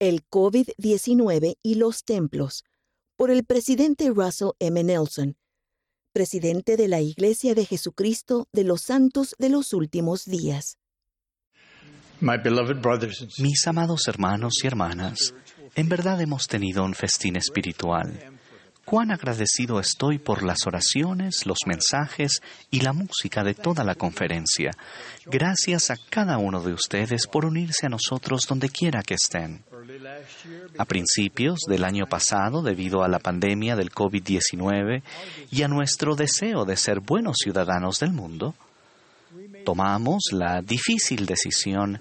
El COVID-19 y los templos, por el presidente Russell M. Nelson, presidente de la Iglesia de Jesucristo de los Santos de los Últimos Días. Mis amados hermanos y hermanas, en verdad hemos tenido un festín espiritual. Cuán agradecido estoy por las oraciones, los mensajes y la música de toda la conferencia. Gracias a cada uno de ustedes por unirse a nosotros donde quiera que estén. A principios del año pasado, debido a la pandemia del COVID-19 y a nuestro deseo de ser buenos ciudadanos del mundo, tomamos la difícil decisión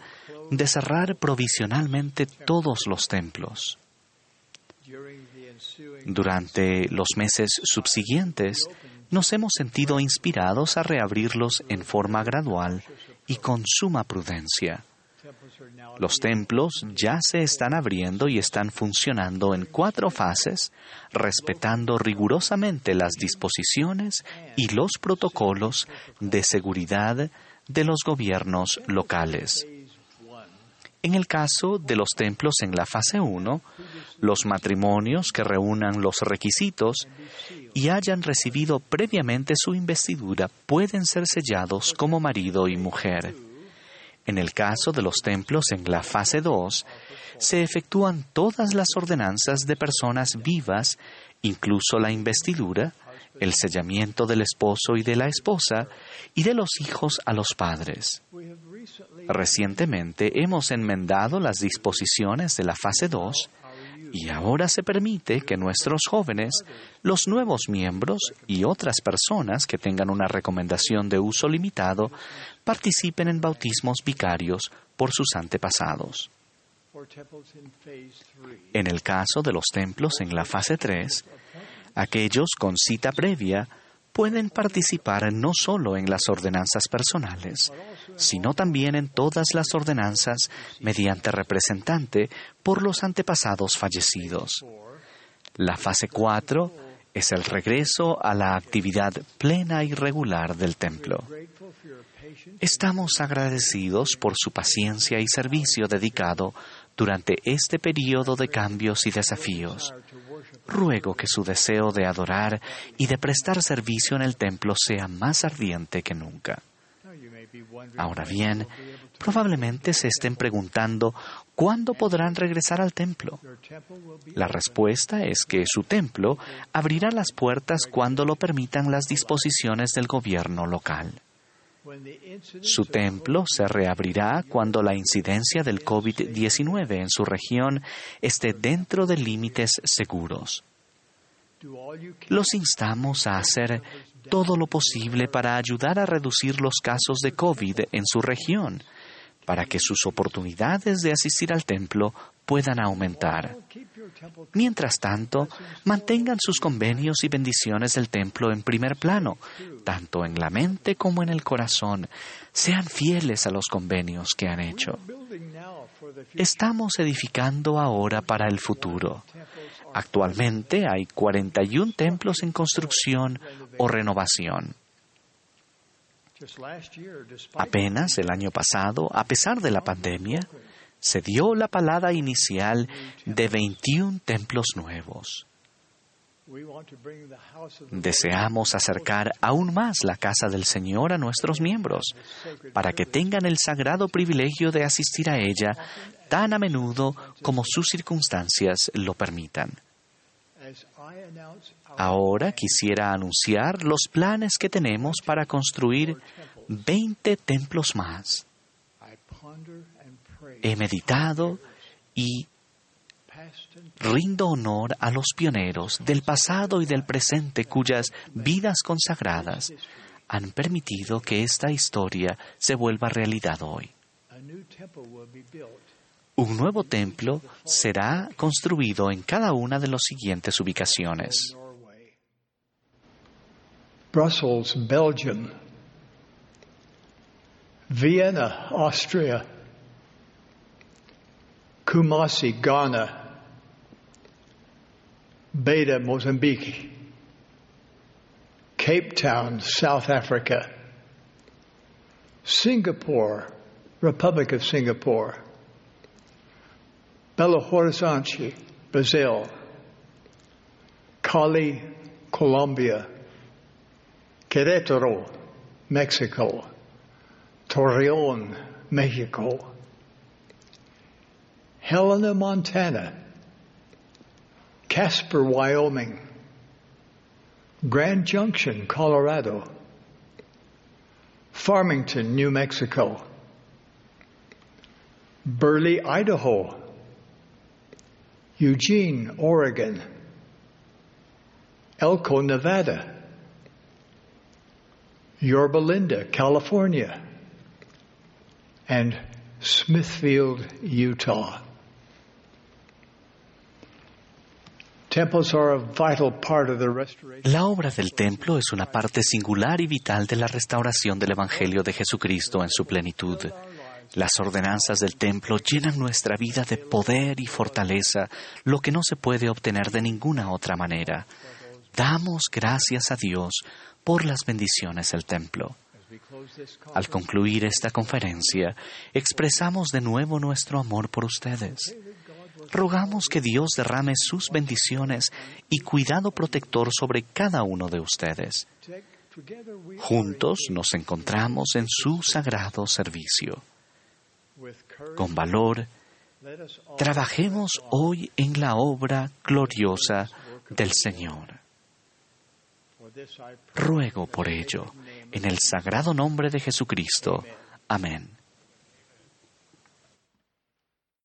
de cerrar provisionalmente todos los templos. Durante los meses subsiguientes, nos hemos sentido inspirados a reabrirlos en forma gradual y con suma prudencia. Los templos ya se están abriendo y están funcionando en cuatro fases, respetando rigurosamente las disposiciones y los protocolos de seguridad de los gobiernos locales. En el caso de los templos en la fase 1, los matrimonios que reúnan los requisitos y hayan recibido previamente su investidura pueden ser sellados como marido y mujer. En el caso de los templos en la fase 2, se efectúan todas las ordenanzas de personas vivas, incluso la investidura, el sellamiento del esposo y de la esposa, y de los hijos a los padres. Recientemente hemos enmendado las disposiciones de la fase 2 y ahora se permite que nuestros jóvenes, los nuevos miembros y otras personas que tengan una recomendación de uso limitado participen en bautismos vicarios por sus antepasados. En el caso de los templos en la fase 3, aquellos con cita previa pueden participar no solo en las ordenanzas personales, sino también en todas las ordenanzas mediante representante por los antepasados fallecidos. La fase 4 es el regreso a la actividad plena y regular del templo. Estamos agradecidos por su paciencia y servicio dedicado durante este periodo de cambios y desafíos. Ruego que su deseo de adorar y de prestar servicio en el templo sea más ardiente que nunca. Ahora bien, probablemente se estén preguntando cuándo podrán regresar al templo. La respuesta es que su templo abrirá las puertas cuando lo permitan las disposiciones del gobierno local. Su templo se reabrirá cuando la incidencia del COVID-19 en su región esté dentro de límites seguros. Los instamos a hacer todo lo posible para ayudar a reducir los casos de COVID en su región, para que sus oportunidades de asistir al templo puedan aumentar. Mientras tanto, mantengan sus convenios y bendiciones del templo en primer plano, tanto en la mente como en el corazón. Sean fieles a los convenios que han hecho. Estamos edificando ahora para el futuro. Actualmente hay 41 templos en construcción o renovación. Apenas el año pasado, a pesar de la pandemia, se dio la palada inicial de 21 templos nuevos. Deseamos acercar aún más la casa del Señor a nuestros miembros, para que tengan el sagrado privilegio de asistir a ella tan a menudo como sus circunstancias lo permitan. Ahora quisiera anunciar los planes que tenemos para construir 20 templos más. He meditado y rindo honor a los pioneros del pasado y del presente cuyas vidas consagradas han permitido que esta historia se vuelva realidad hoy. Un nuevo templo será construido en cada una de las siguientes ubicaciones. Brussels, Belgium. Vienna, Austria. Kumasi, Ghana. Beta, Mozambique. Cape Town, South Africa. Singapore, Republic of Singapore. Belo Horizonte, Brazil. Cali, Colombia. Querétaro, Mexico. Torreón, Mexico. Helena, Montana. Casper, Wyoming. Grand Junction, Colorado. Farmington, New Mexico. Burley, Idaho. Eugene, Oregon. Elko, Nevada. Yorba Linda, California. And Smithfield, Utah. La obra del templo es una parte singular y vital de la restauración del Evangelio de Jesucristo en su plenitud. Las ordenanzas del templo llenan nuestra vida de poder y fortaleza, lo que no se puede obtener de ninguna otra manera. Damos gracias a Dios por las bendiciones del templo. Al concluir esta conferencia, expresamos de nuevo nuestro amor por ustedes. Rogamos que Dios derrame sus bendiciones y cuidado protector sobre cada uno de ustedes. Juntos nos encontramos en su sagrado servicio. Con valor, trabajemos hoy en la obra gloriosa del Señor. Ruego por ello, en el sagrado nombre de Jesucristo. Amén.